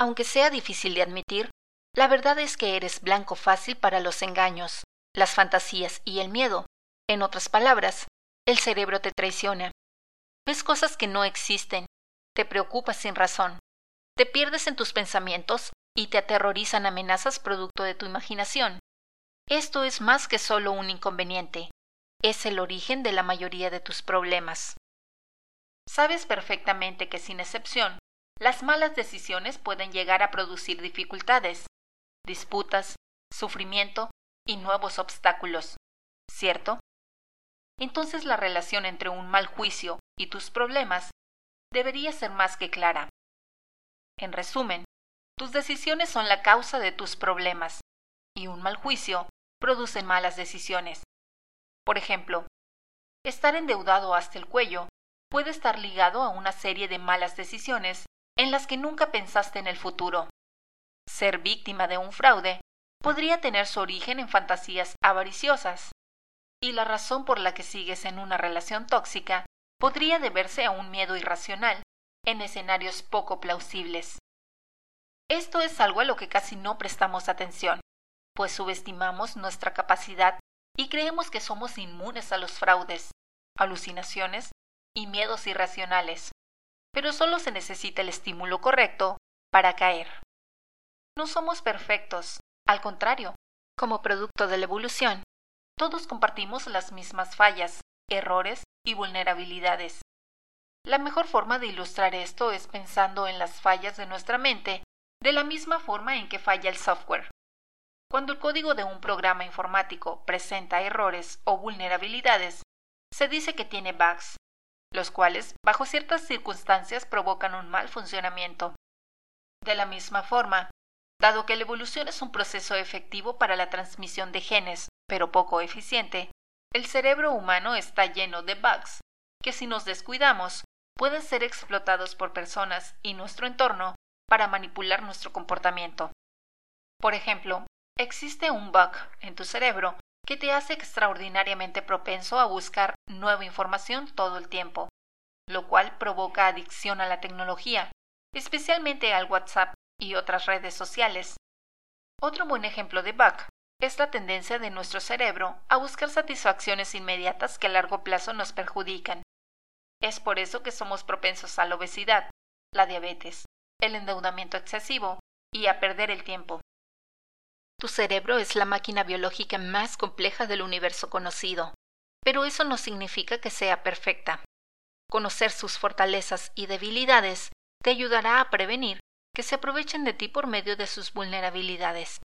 Aunque sea difícil de admitir, la verdad es que eres blanco fácil para los engaños, las fantasías y el miedo. En otras palabras, el cerebro te traiciona. Ves cosas que no existen, te preocupas sin razón, te pierdes en tus pensamientos y te aterrorizan amenazas producto de tu imaginación. Esto es más que solo un inconveniente, es el origen de la mayoría de tus problemas. Sabes perfectamente que sin excepción, las malas decisiones pueden llegar a producir dificultades, disputas, sufrimiento y nuevos obstáculos, ¿cierto? Entonces la relación entre un mal juicio y tus problemas debería ser más que clara. En resumen, tus decisiones son la causa de tus problemas, y un mal juicio produce malas decisiones. Por ejemplo, estar endeudado hasta el cuello puede estar ligado a una serie de malas decisiones en las que nunca pensaste en el futuro. Ser víctima de un fraude podría tener su origen en fantasías avariciosas, y la razón por la que sigues en una relación tóxica podría deberse a un miedo irracional en escenarios poco plausibles. Esto es algo a lo que casi no prestamos atención, pues subestimamos nuestra capacidad y creemos que somos inmunes a los fraudes, alucinaciones y miedos irracionales, pero solo se necesita el estímulo correcto para caer. No somos perfectos, al contrario, como producto de la evolución, todos compartimos las mismas fallas, errores y vulnerabilidades. La mejor forma de ilustrar esto es pensando en las fallas de nuestra mente de la misma forma en que falla el software. Cuando el código de un programa informático presenta errores o vulnerabilidades, se dice que tiene bugs, los cuales, bajo ciertas circunstancias, provocan un mal funcionamiento. De la misma forma, dado que la evolución es un proceso efectivo para la transmisión de genes, pero poco eficiente, el cerebro humano está lleno de bugs, que si nos descuidamos, pueden ser explotados por personas y nuestro entorno para manipular nuestro comportamiento. Por ejemplo, existe un bug en tu cerebro que te hace extraordinariamente propenso a buscar nueva información todo el tiempo, lo cual provoca adicción a la tecnología, especialmente al WhatsApp y otras redes sociales. Otro buen ejemplo de bug es la tendencia de nuestro cerebro a buscar satisfacciones inmediatas que a largo plazo nos perjudican. Es por eso que somos propensos a la obesidad, la diabetes, el endeudamiento excesivo y a perder el tiempo. Tu cerebro es la máquina biológica más compleja del universo conocido, pero eso no significa que sea perfecta. Conocer sus fortalezas y debilidades te ayudará a prevenir que se aprovechen de ti por medio de sus vulnerabilidades.